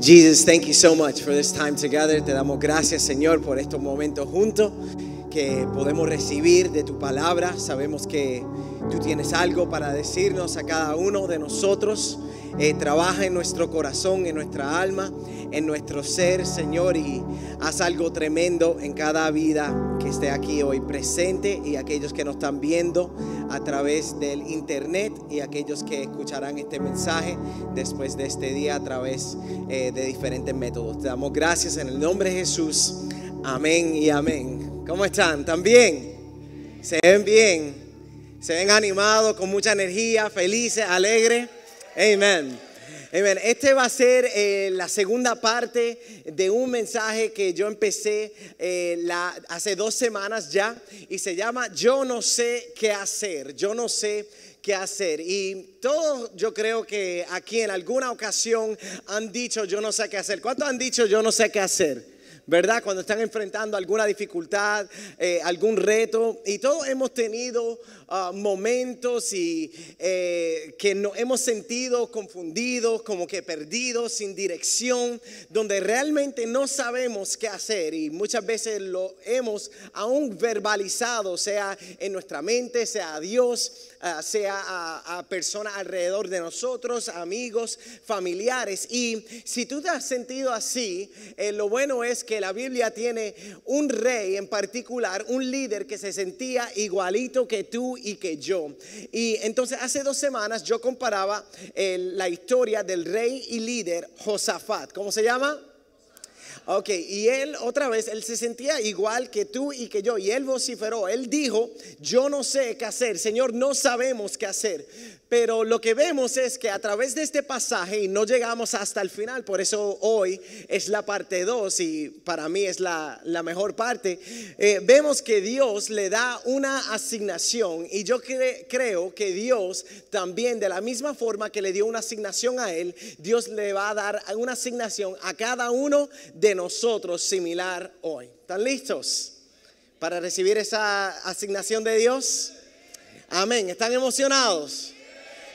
Jesus, thank you so much for this time together. Te damos gracias, Señor, por estos momentos juntos que podemos recibir de tu palabra. Sabemos que tú tienes algo para decirnos a cada uno de nosotros. Eh, trabaja en nuestro corazón, en nuestra alma, en nuestro ser, Señor, y haz algo tremendo en cada vida que esté aquí hoy presente y aquellos que nos están viendo a través del internet y aquellos que escucharán este mensaje después de este día a través eh, de diferentes métodos. Te damos gracias en el nombre de Jesús. Amén y amén. ¿Cómo están? ¿También? ¿Se ven bien? ¿Se ven animados, con mucha energía, felices, alegres? Amén. Amén. Este va a ser eh, la segunda parte de un mensaje que yo empecé eh, hace dos semanas ya y se llama Yo no sé qué hacer. Yo no sé qué hacer. Y todos yo creo que aquí en alguna ocasión han dicho yo no sé qué hacer. ¿Cuántos han dicho yo no sé qué hacer? ¿Verdad? Cuando están enfrentando alguna dificultad, eh, algún reto. Y todos hemos tenido ah, momentos y eh, que nos hemos sentido confundidos, como que perdidos, sin dirección, donde realmente no sabemos qué hacer. Y muchas veces lo hemos aún verbalizado, sea en nuestra mente, sea a Dios, ah, sea a, personas alrededor de nosotros, amigos, familiares. Y si tú te has sentido así, eh, lo bueno es que que la Biblia tiene un rey en particular, un líder que se sentía igualito que tú y que yo. Y entonces hace dos semanas yo comparaba la historia del rey y líder Josafat. ¿Cómo se llama? Ok, y él otra vez, él se sentía igual que tú y que yo, y él vociferó, él dijo, yo no sé qué hacer, Señor, no sabemos qué hacer. Pero lo que vemos es que a través de este pasaje, y no llegamos hasta el final, por eso hoy es la parte 2 y para mí es la, mejor parte, eh, vemos que Dios le da una asignación y yo creo que Dios también de la misma forma que le dio una asignación a él, Dios le va a dar una asignación a cada uno de nosotros similar hoy. ¿Están listos para recibir esa asignación de Dios? Amén. ¿Están emocionados?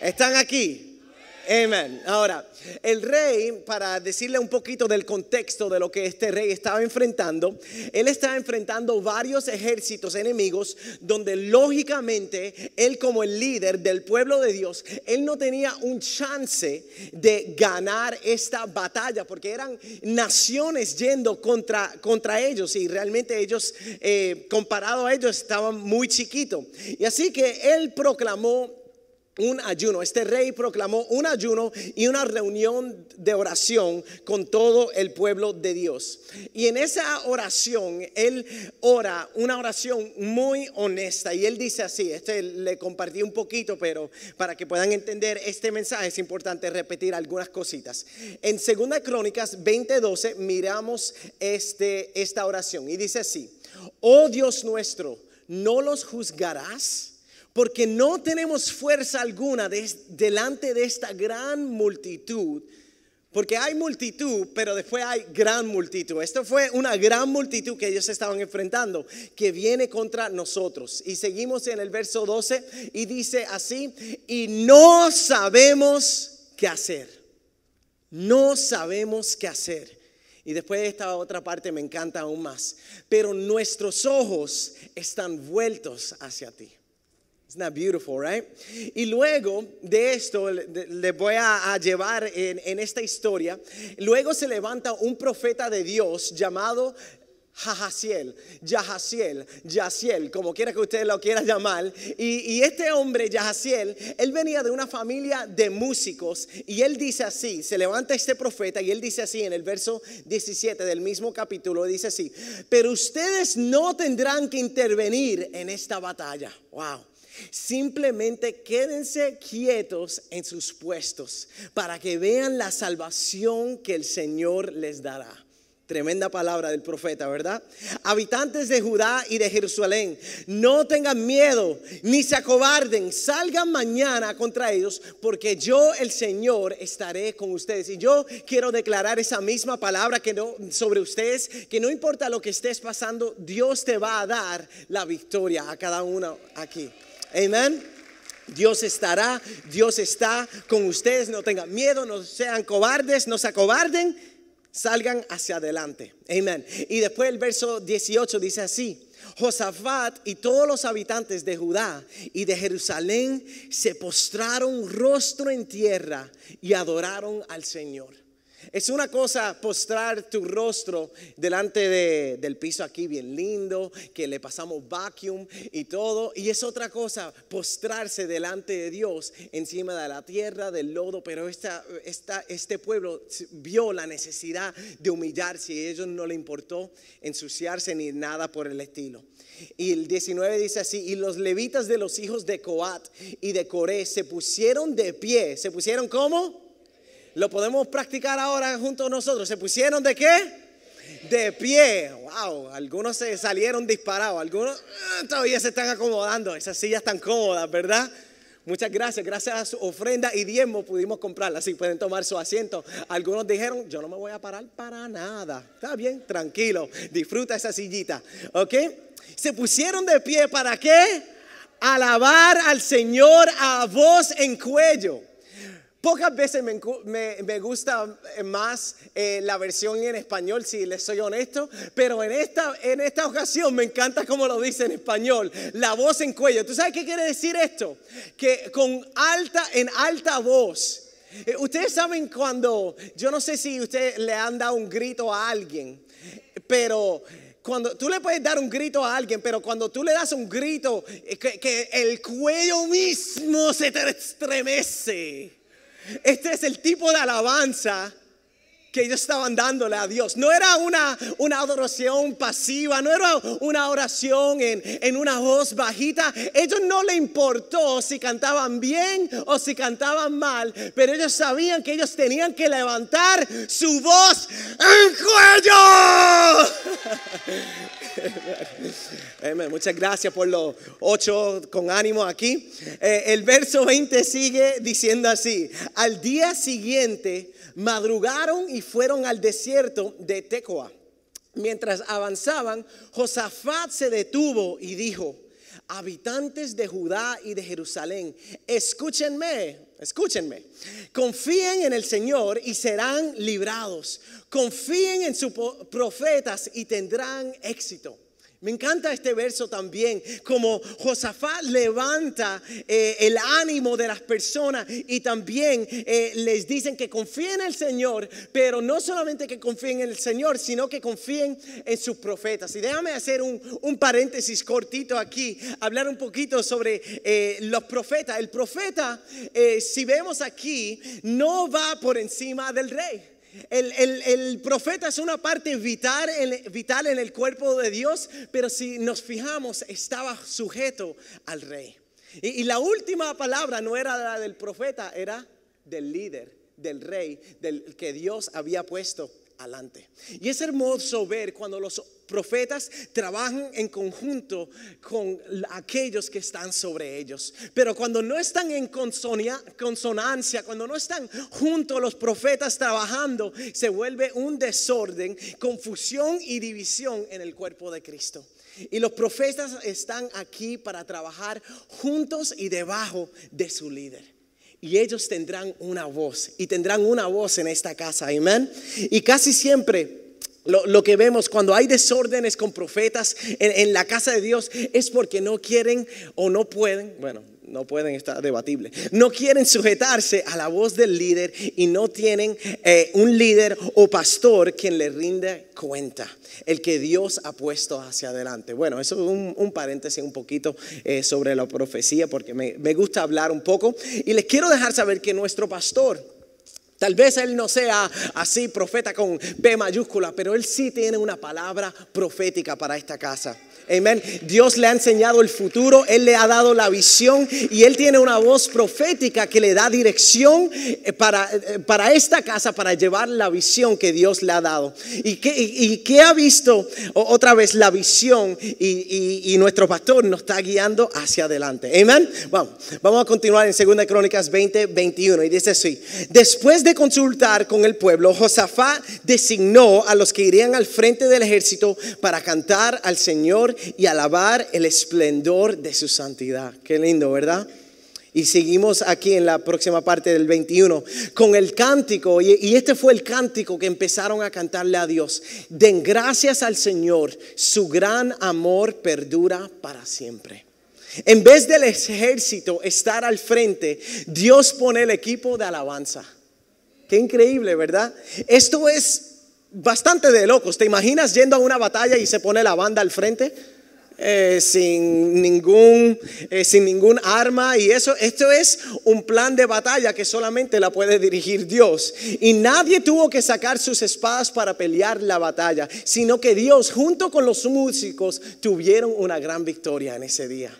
¿Están aquí? Amén. Ahora, el rey, para decirle un poquito del contexto de lo que este rey estaba enfrentando, él estaba enfrentando varios ejércitos enemigos donde lógicamente él como el líder del pueblo de Dios, él no tenía un chance de ganar esta batalla porque eran naciones yendo contra, contra ellos y realmente ellos, eh, comparado a ellos, estaban muy chiquitos. Y así que él proclamó un ayuno. Este rey proclamó un ayuno y una reunión de oración con todo el pueblo de Dios. Y en esa oración, él ora una oración muy honesta. Y él dice así, este le compartí un poquito, pero para que puedan entender este mensaje es importante repetir algunas cositas. En 2 Crónicas 20:12 miramos este, esta oración y dice así, oh Dios nuestro, ¿no los juzgarás? Porque no tenemos fuerza alguna delante de esta gran multitud. Porque hay multitud, pero después hay gran multitud. Esto fue una gran multitud que ellos estaban enfrentando, que viene contra nosotros. Y seguimos en el verso 12 y dice así, y no sabemos qué hacer. No sabemos qué hacer. Y después de esta otra parte me encanta aún más. Pero nuestros ojos están vueltos hacia ti. Isn't that beautiful, right? Y luego de esto, le voy a, llevar en, en, esta historia. Luego se levanta un profeta de Dios llamado Jahaziel, Yahaziel, Yaciel, como quiera que usted lo quiera llamar. Y, y, este hombre, Yahaziel, él venía de una familia de músicos y él dice así, se levanta este profeta y él dice así en el verso 17 del mismo capítulo, dice así, pero ustedes no tendrán que intervenir en esta batalla. Wow. Simplemente quédense quietos en sus puestos para que vean la salvación que el Señor les dará. Tremenda palabra del profeta, ¿verdad? Habitantes de Judá y de Jerusalén, no tengan miedo ni se acobarden, salgan mañana contra ellos, porque yo, el Señor, estaré con ustedes. Y yo quiero declarar esa misma palabra que sobre ustedes, que no importa lo que estés pasando, Dios te va a dar la victoria a cada uno aquí. Amén. Dios estará, Dios está con ustedes, no tengan miedo, no sean cobardes, no se acobarden, salgan hacia adelante. Amén. Y después el verso 18 dice así. Josafat y todos los habitantes de Judá y de Jerusalén se postraron rostro en tierra y adoraron al Señor. Es una cosa postrar tu rostro delante del piso aquí bien lindo, que le pasamos vacuum y todo. Y es otra cosa postrarse delante de Dios encima de la tierra, del lodo. Pero esta, este pueblo vio la necesidad de humillarse y a ellos no le importó ensuciarse ni nada por el estilo. Y el 19 dice así, y los levitas de los hijos de Coat y de Coré se pusieron de pie. ¿Se pusieron cómo? Lo podemos practicar ahora junto a nosotros. ¿Se pusieron de qué? De pie. Wow, algunos se salieron disparados, algunos eh, todavía se están acomodando. Esas sillas están cómodas, ¿verdad? Muchas gracias. Gracias a su ofrenda y diezmo pudimos comprarla. Así pueden tomar su asiento. Algunos dijeron, yo no me voy a parar para nada. Está bien, tranquilo. Disfruta esa sillita. ¿Ok? Se pusieron de pie para qué? Alabar al Señor a voz en cuello. Pocas veces me, gusta más eh, la versión en español, si les soy honesto, pero en esta, en esta ocasión me encanta como lo dice en español, la voz en cuello. ¿Tú sabes qué quiere decir esto? Que con alta, en alta voz. Eh, ustedes saben cuando, yo no sé si ustedes le han dado un grito a alguien, pero cuando tú le puedes dar un grito a alguien, pero cuando tú le das un grito, eh, que, que el cuello mismo se te estremece. Este es el tipo de alabanza que ellos estaban dándole a Dios. No era una, una adoración pasiva, no era una oración en, en, una voz bajita. Ellos no le importó si cantaban bien o si cantaban mal, pero ellos sabían que ellos tenían que levantar su voz en cuello. Muchas gracias por los ocho con ánimo aquí. Eh, el verso 20 sigue diciendo así, al día siguiente madrugaron y fueron al desierto de Tecoa. Mientras avanzaban, Josafat se detuvo y dijo, habitantes de Judá y de Jerusalén, escúchenme, escúchenme, confíen en el Señor y serán librados, confíen en sus profetas y tendrán éxito. Me encanta este verso también, como Josafat levanta eh, el ánimo de las personas y también eh, les dicen que confíen en el Señor, pero no solamente que confíen en el Señor, sino que confíen en sus profetas. Y déjame hacer un, paréntesis cortito aquí, hablar un poquito sobre eh, los profetas. El profeta, si vemos aquí, no va por encima del rey. El, profeta es una parte vital en, el cuerpo de Dios, pero si nos fijamos, estaba sujeto al rey. Y la última palabra no era la del profeta, era del líder, del rey, del que Dios había puesto adelante. Y es hermoso ver cuando los profetas trabajan en conjunto con aquellos que están sobre ellos. Pero cuando no están en consonancia, cuando no están juntos los profetas trabajando, se vuelve un desorden, confusión y división en el cuerpo de Cristo. Y los profetas están aquí para trabajar juntos y debajo de su líder y ellos tendrán una voz y tendrán una voz en esta casa, amén. Y casi siempre lo, que vemos cuando hay desórdenes con profetas en, en, la casa de Dios es porque no quieren o no pueden, bueno, no pueden estar debatible. No quieren sujetarse a la voz del líder y no tienen eh, un líder o pastor quien le rinde cuenta, el que Dios ha puesto hacia adelante. Bueno, eso es un, paréntesis un poquito eh, sobre la profecía porque me, me gusta hablar un poco y les quiero dejar saber que nuestro pastor, Tal vez él no sea así profeta con P mayúscula, pero él sí tiene una palabra profética para esta casa. Amén. Dios le ha enseñado el futuro, Él le ha dado la visión y Él tiene una voz profética que le da dirección eh, para, eh, para esta casa, para llevar la visión que Dios le ha dado. ¿Y que, y, ha visto otra vez la visión y, y, nuestro pastor nos está guiando hacia adelante? Amén. Vamos, vamos a continuar en 2 Crónicas 20, 21 y dice así. Después de consultar con el pueblo, Josafat designó a los que irían al frente del ejército para cantar al Señor y alabar el esplendor de su santidad. Qué lindo, ¿verdad? Y seguimos aquí en la próxima parte del 21 con el cántico. Y, este fue el cántico que empezaron a cantarle a Dios. Den gracias al Señor, su gran amor perdura para siempre. En vez del ejército estar al frente, Dios pone el equipo de alabanza. Qué increíble, ¿verdad? Esto es bastante de locos. ¿Te imaginas yendo a una batalla y se pone la banda al frente? Eh, sin, ningún, eh, sin ningún arma y eso, esto es un plan de batalla que solamente la puede dirigir Dios. Y nadie tuvo que sacar sus espadas para pelear la batalla, sino que Dios junto con los músicos tuvieron una gran victoria en ese día.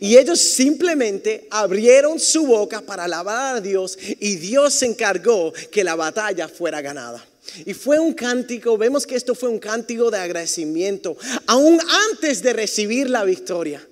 Y ellos simplemente abrieron su boca para alabar a Dios y Dios se encargó que la batalla fuera ganada. Y fue un cántico, vemos que esto fue un cántico de agradecimiento, aún antes de recibir la victoria.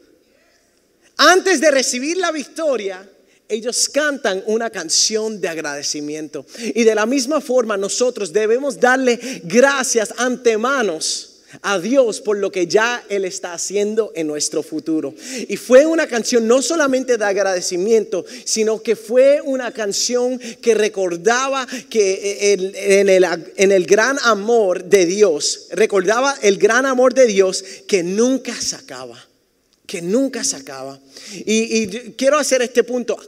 Antes de recibir la victoria, ellos cantan una canción de agradecimiento. Y de la misma forma nosotros debemos darle gracias antemanos a Dios por lo que ya Él está haciendo en nuestro futuro. Y fue una canción no solamente de agradecimiento, sino que fue una canción que recordaba que en el, en el gran amor de Dios, recordaba el gran amor de Dios que nunca se acaba, que nunca se acaba. Y quiero hacer este punto.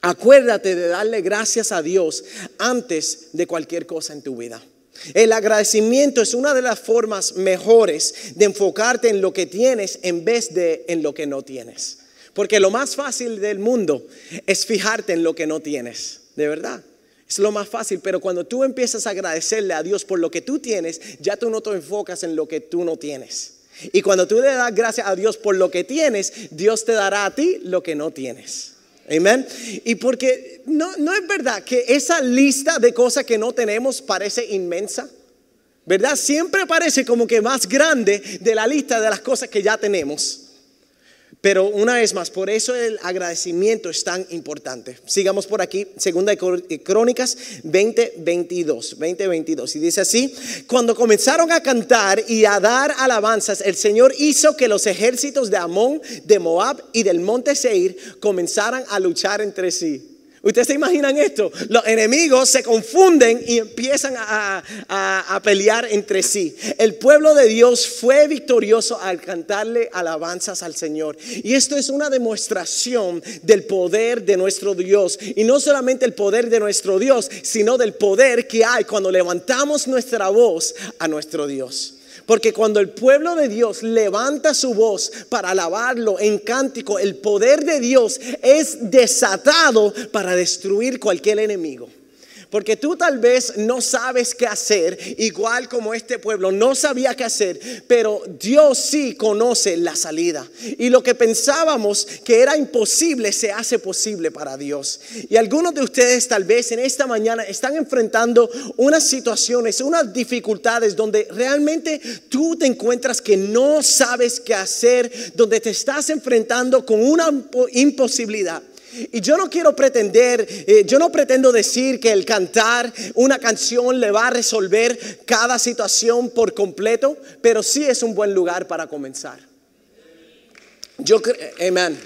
Acuérdate de darle gracias a Dios antes de cualquier cosa en tu vida. El agradecimiento es una de las formas mejores de enfocarte en lo que tienes en vez de en lo que no tienes. Porque lo más fácil del mundo es fijarte en lo que no tienes, de verdad. Es lo más fácil, pero cuando tú empiezas a agradecerle a Dios por lo que tú tienes, ya tú no te enfocas en lo que tú no tienes. Y cuando tú le das gracias a Dios por lo que tienes, Dios te dará a ti lo que no tienes. Amén. Y porque no, no es verdad que esa lista de cosas que no tenemos parece inmensa. ¿Verdad? Siempre parece como que más grande de la lista de las cosas que ya tenemos. Pero una vez más, por eso el agradecimiento es tan importante. Sigamos por aquí, segunda de Crónicas 20, 22, 20, 22. Y dice así, cuando comenzaron a cantar y a dar alabanzas, el Señor hizo que los ejércitos de Amón, de Moab y del monte Seir comenzaran a luchar entre sí. ¿Ustedes se imaginan esto? Los enemigos se confunden y empiezan a, a, pelear entre sí. El pueblo de Dios fue victorioso al cantarle alabanzas al Señor. Y esto es una demostración del poder de nuestro Dios. Y no solamente el poder de nuestro Dios, sino del poder que hay cuando levantamos nuestra voz a nuestro Dios. Porque cuando el pueblo de Dios levanta su voz para alabarlo en cántico, el poder de Dios es desatado para destruir cualquier enemigo. Porque tú tal vez no sabes qué hacer, igual como este pueblo no sabía qué hacer, pero Dios sí conoce la salida. Y lo que pensábamos que era imposible se hace posible para Dios. Y algunos de ustedes tal vez en esta mañana están enfrentando unas situaciones, unas dificultades donde realmente tú te encuentras que no sabes qué hacer, donde te estás enfrentando con una imposibilidad. Y yo no quiero pretender, eh, yo no pretendo decir que el cantar una canción le va a resolver cada situación por completo, pero sí es un buen lugar para comenzar. Yo creo, amén.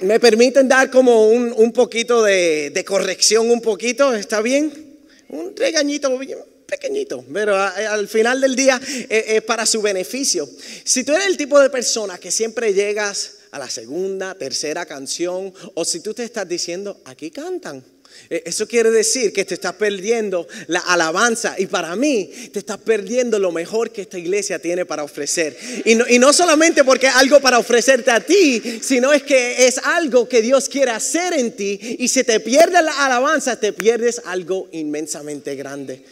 ¿Me permiten dar como un, poquito de, de corrección, un poquito? ¿Está bien? Un regañito pequeñito, pero al final del día es, para su beneficio. Si tú eres el tipo de persona que siempre llegas a la segunda, tercera canción, o si tú te estás diciendo, aquí cantan. E, eso quiere decir que te estás perdiendo la alabanza y para mí te estás perdiendo lo mejor que esta iglesia tiene para ofrecer. Y no, y no solamente porque es algo para ofrecerte a ti, sino es que es algo que Dios quiere hacer en ti y si te pierdes la alabanza te pierdes algo inmensamente grande.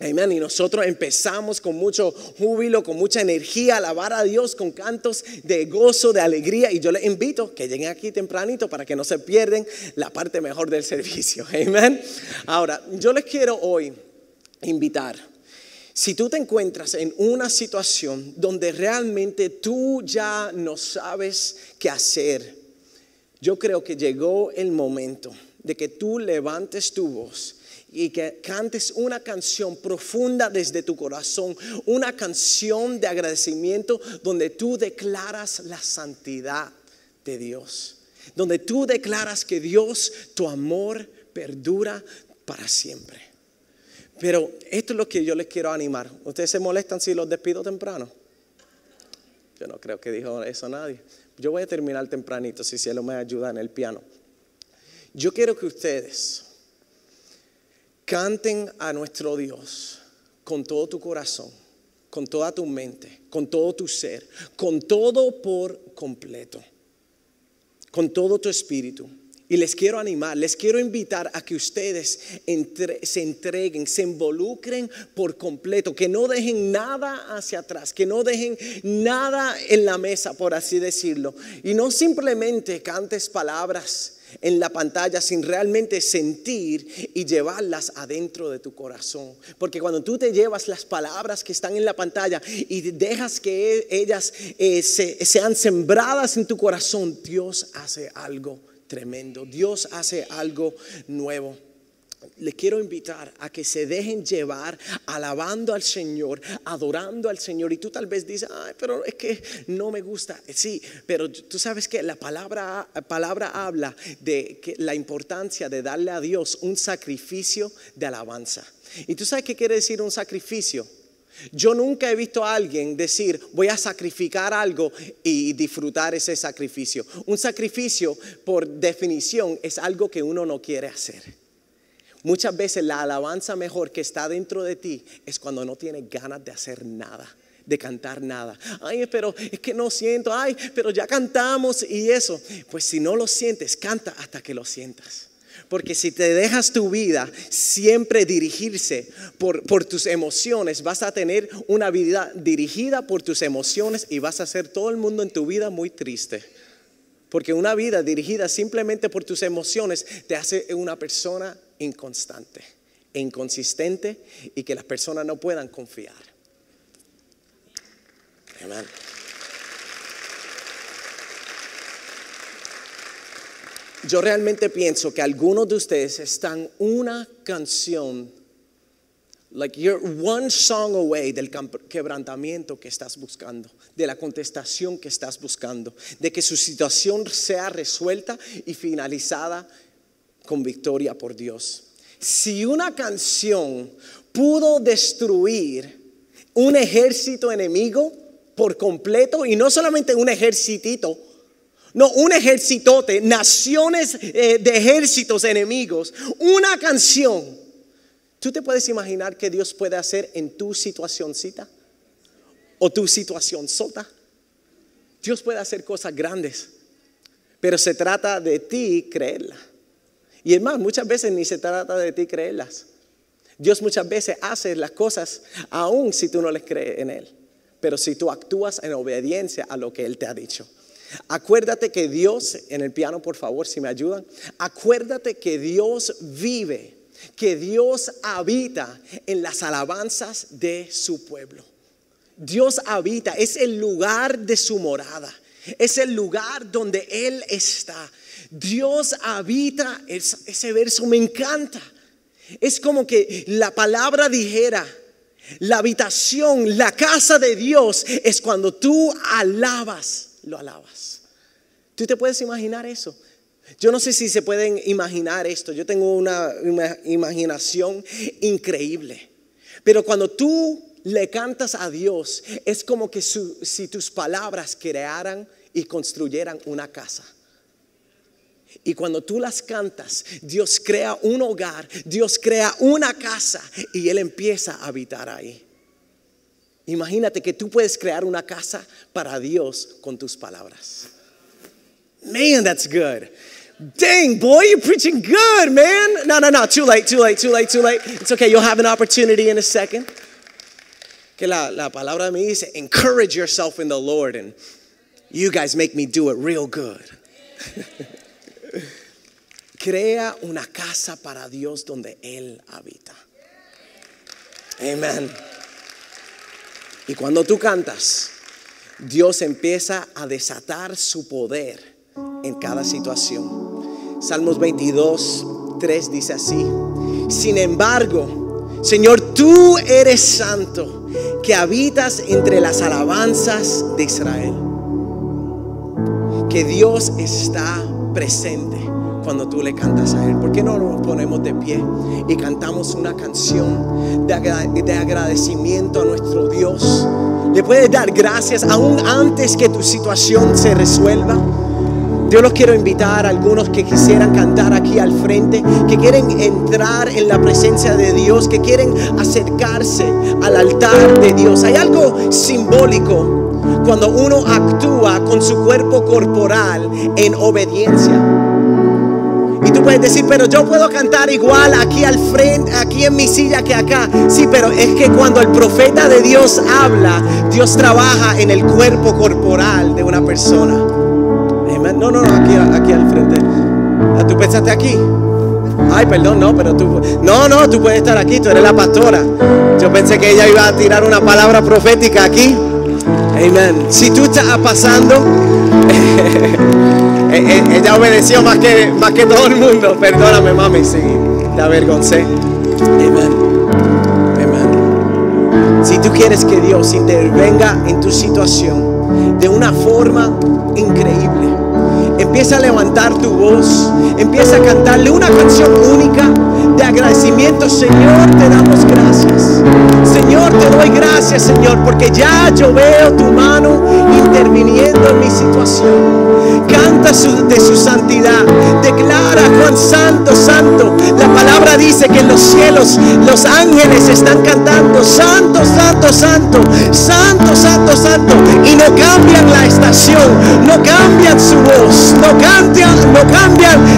Amén. Y nosotros empezamos con mucho júbilo, con mucha energía, a alabar a Dios con cantos de gozo, de alegría. Y yo les invito que lleguen aquí tempranito para que no se pierden la parte mejor del servicio. Amén. Ahora, yo les quiero hoy invitar. Si tú te encuentras en una situación donde realmente tú ya no sabes qué hacer, yo creo que llegó el momento de que tú levantes tu voz y que cantes una canción profunda desde tu corazón, una canción de agradecimiento donde tú declaras la santidad de Dios, donde tú declaras que Dios, tu amor perdura para siempre. Pero esto es lo que yo les quiero animar. ¿Ustedes se molestan si los despido temprano? Yo no creo que dijo eso nadie. Yo voy a terminar tempranito si cielo me ayuda en el piano. Yo quiero que ustedes canten a nuestro Dios con todo tu corazón, con toda tu mente, con todo tu ser, con todo por completo, con todo tu espíritu. Y les quiero animar, les quiero invitar a que ustedes se entreguen, se involucren por completo, que no dejen nada hacia atrás, que no dejen nada en la mesa, por así decirlo. Y no simplemente cantes palabras en la pantalla sin realmente sentir y llevarlas adentro de tu corazón. Porque cuando tú te llevas las palabras que están en la pantalla y dejas que ellas eh, sean sembradas en tu corazón, Dios hace algo tremendo. Dios hace algo nuevo. Le quiero invitar a que se dejen llevar alabando al Señor, adorando al Señor. Y tú tal vez dices, ay, pero es que no me gusta. Sí, pero tú sabes que la palabra, palabra habla de la importancia de darle a Dios un sacrificio de alabanza. ¿Y tú sabes qué quiere decir un sacrificio? Yo nunca he visto a alguien decir, voy a sacrificar algo y disfrutar ese sacrificio. Un sacrificio, por definición, es algo que uno no quiere hacer. Muchas veces la alabanza mejor que está dentro de ti es cuando no tienes ganas de hacer nada, de cantar nada. Ay, pero es que no siento, ay, pero ya cantamos y eso. Pues si no lo sientes, canta hasta que lo sientas. Porque si te dejas tu vida siempre dirigirse por, por, tus emociones, vas a tener una vida dirigida por tus emociones y vas a hacer todo el mundo en tu vida muy triste. Porque una vida dirigida simplemente por tus emociones te hace una persona inconstante, inconsistente y que las personas no puedan confiar. Amén. Yo realmente pienso que algunos de ustedes están una canción, like you're one song away del quebrantamiento que estás buscando, de la contestación que estás buscando, de que su situación sea resuelta y finalizada con victoria por Dios. Si una canción pudo destruir un ejército enemigo por completo, y no solamente un ejército, no, un ejércitote, naciones eh, de ejércitos enemigos, una canción. ¿Tú te puedes imaginar qué Dios puede hacer en tu situacióncita? ¿O tu situación sota? Dios puede hacer cosas grandes, pero se trata de ti creerla. Y es más, muchas veces ni se trata de ti creerlas. Dios muchas veces hace las cosas aún si tú no les crees en Él, pero si tú actúas en obediencia a lo que Él te ha dicho. Acuérdate que Dios, en el piano por favor, si me ayudan, acuérdate que Dios vive, que Dios habita en las alabanzas de su pueblo. Dios habita, es el lugar de su morada, es el lugar donde Él está. Dios habita, ese verso me encanta. Es como que la palabra dijera, la habitación, la casa de Dios es cuando tú alabas lo alabas. ¿Tú te puedes imaginar eso? Yo no sé si se pueden imaginar esto. Yo tengo una, imaginación increíble. Pero cuando tú le cantas a Dios, es como que si tus palabras crearan y construyeran una casa. Y cuando tú las cantas, Dios crea un hogar, Dios crea una casa y Él empieza a habitar ahí. Imagínate que tú puedes crear una casa para Dios con tus palabras. Man, that's good. Dang, boy, you're preaching good, man. No, no, no, too late, too late, too late, too late. It's okay, you'll have an opportunity in a second. Que la, la palabra me dice, encourage yourself in the Lord, and you guys make me do it real good. Crea una casa para Dios donde Él habita. Amen. Y cuando tú cantas, Dios empieza a desatar su poder en cada situación. Salmos 22, 3 dice así. Sin embargo, Señor, tú eres santo, que habitas entre las alabanzas de Israel. Que Dios está presente cuando tú le cantas a Él. ¿Por qué no nos ponemos de pie y cantamos una canción de, agradecimiento a nuestro Dios? Le puedes dar gracias aún antes que tu situación se resuelva. Yo los quiero invitar a algunos que quisieran cantar aquí al frente, que quieren entrar en la presencia de Dios, que quieren acercarse al altar de Dios. Hay algo simbólico cuando uno actúa con su cuerpo corporal en obediencia. Y tú puedes decir, pero yo puedo cantar igual aquí al frente, aquí en mi silla que acá. Sí, pero es que cuando el profeta de Dios habla, Dios trabaja en el cuerpo corporal de una persona. No, no, no, aquí, aquí al frente. Ah, ¿Tú pensaste aquí? Ay, perdón, no, pero tú. No, no, tú puedes estar aquí, tú eres la pastora. Yo pensé que ella iba a tirar una palabra profética aquí. Amén. Si tú estás pasando, eh, eh, ella obedeció más que, más que todo el mundo. Perdóname, mami, si te avergoncé. Amén. Amén. Si tú quieres que Dios intervenga en tu situación de una forma increíble Empieza a levantar tu voz. Empieza a cantarle una canción única agradecimiento. Señor, te damos gracias. Señor, te doy gracias, Señor, porque ya yo veo tu mano interviniendo en mi situación. Canta de su santidad. Declara, Juan Santo, Santo. La palabra dice que en los cielos los ángeles están cantando. Santo, Santo, Santo. Santo, Santo, Santo. Y no cambian la estación. No cambian su voz. No cambian, no cambian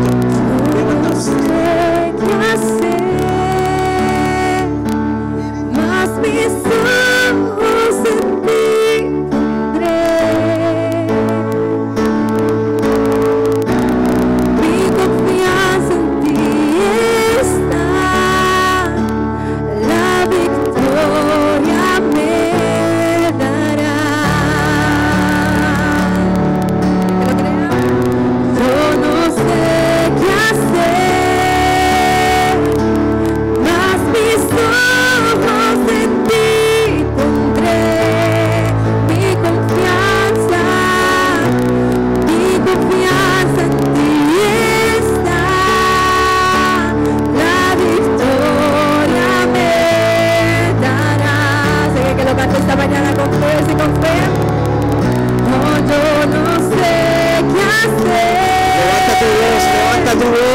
nothing wrong.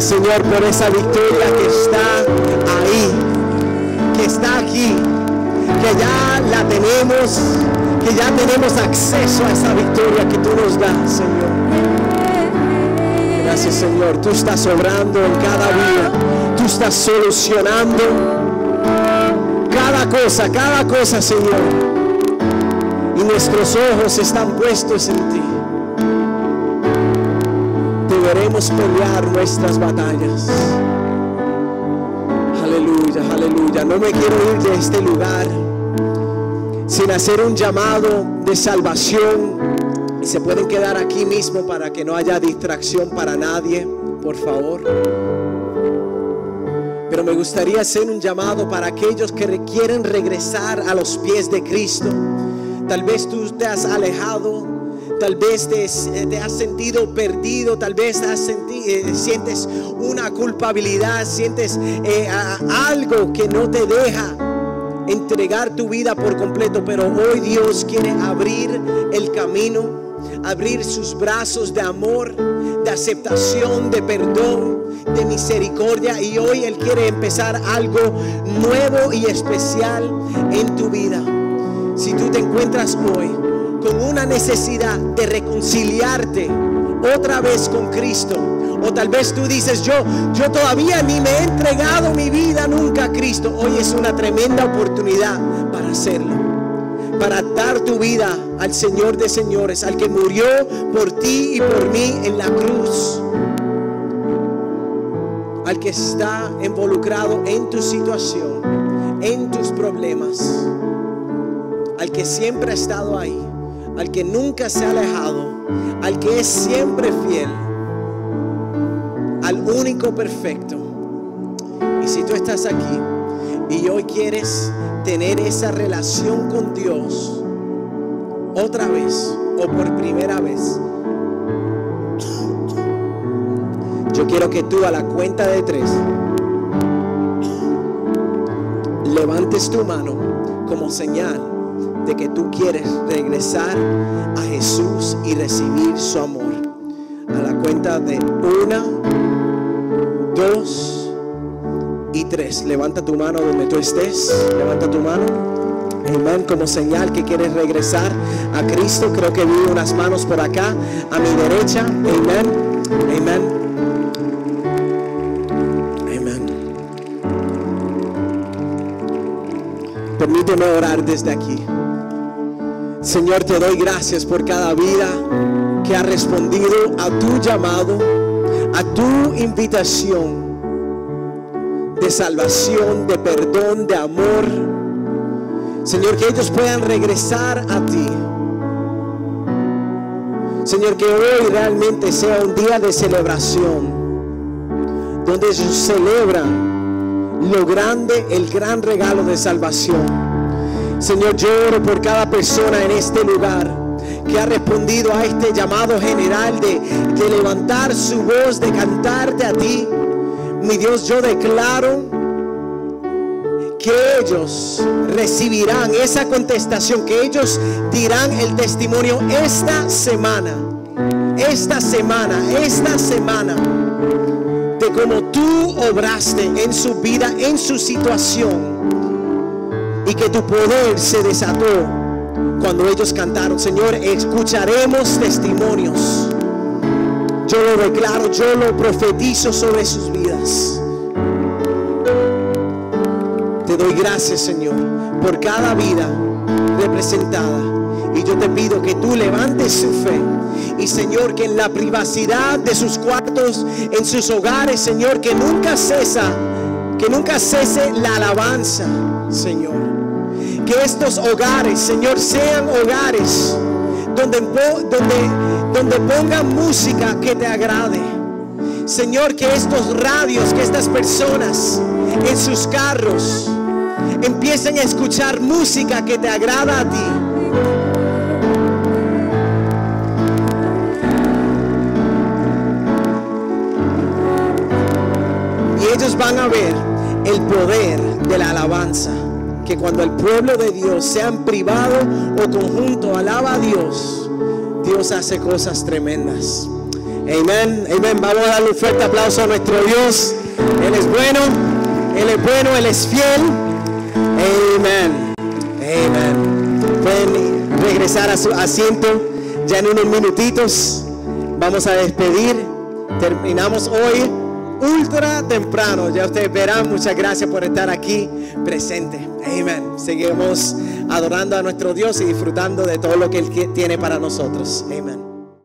Señor, por esa victoria que está ahí, que está aquí, que ya la tenemos, que ya tenemos acceso a esa victoria que tú nos das, Señor. Gracias, Señor. Tú estás obrando en cada vida. Tú estás solucionando cada cosa, cada cosa, Señor. Y nuestros ojos están puestos en ti deberemos pelear nuestras batallas. Aleluya, aleluya. No me quiero ir de este lugar sin hacer un llamado de salvación. Y se pueden quedar aquí mismo para que no haya distracción para nadie, por favor. Pero me gustaría hacer un llamado para aquellos que quieren regresar a los pies de Cristo. Tal vez tú te has alejado Tal vez te, has sentido perdido, tal vez has eh, sientes una culpabilidad, sientes eh, algo que no te deja entregar tu vida por completo, pero hoy Dios quiere abrir el camino, abrir sus brazos de amor, de aceptación, de perdón, de misericordia y hoy Él quiere empezar algo nuevo y especial en tu vida. Si tú te encuentras hoy con una necesidad de reconciliarte otra vez con Cristo. O tal vez tú dices, yo, yo todavía ni me he entregado mi vida nunca a Cristo. Hoy es una tremenda oportunidad para hacerlo. Para dar tu vida al Señor de señores, al que murió por ti y por mí en la cruz. Al que está involucrado en tu situación, en tus problemas. Al que siempre ha estado ahí al que nunca se ha alejado, al que es siempre fiel, al único perfecto. Y si tú estás aquí y hoy quieres tener esa relación con Dios otra vez o por primera vez, yo quiero que tú a la cuenta de tres levantes tu mano como señal de que tú quieres regresar a Jesús y recibir su amor. A la cuenta de una, dos y tres. Levanta tu mano donde tú estés. Levanta tu mano. Amén. Como señal que quieres regresar a Cristo. Creo que vi unas manos por acá. A mi derecha. Amén. Amén. Permíteme orar desde aquí. Señor, te doy gracias por cada vida que ha respondido a tu llamado, a tu invitación de salvación, de perdón, de amor. Señor, que ellos puedan regresar a ti. Señor, que hoy realmente sea un día de celebración, donde ellos celebran lo grande, el gran regalo de salvación Señor, lloro por cada persona en este lugar que ha respondido a este llamado general de, de levantar su voz, de cantarte a ti. Mi Dios, yo declaro que ellos recibirán esa contestación, que ellos dirán el testimonio esta semana, esta semana, esta semana, de cómo tú obraste en su vida, en su situación y que tu poder se desató cuando ellos cantaron. Señor, escucharemos testimonios. Yo lo declaro, yo lo profetizo sobre sus vidas. Te doy gracias, Señor, por cada vida representada. Y yo te pido que tú levantes su fe. Y Señor, que en la privacidad de sus cuartos, en sus hogares, Señor, que nunca cesa, que nunca cese la alabanza, Señor que estos hogares, Señor, sean hogares donde, donde, donde pongan música que te agrade. Señor, que estos radios, que estas personas en sus carros empiecen a escuchar música que te agrada a ti. Y ellos van a ver el poder de la alabanza que cuando el pueblo de Dios, sean privado o conjunto, alaba a Dios, Dios hace cosas tremendas. Amén, amén. Vamos a darle un fuerte aplauso a nuestro Dios. Él es bueno, Él es bueno, Él es fiel. Amén, amén. Pueden regresar a su asiento ya en unos minutitos. Vamos a despedir. Terminamos hoy ultra temprano. Ya ustedes verán. Muchas gracias por estar aquí presente. Amén. Seguimos adorando a nuestro Dios y disfrutando de todo lo que Él tiene para nosotros. Amén.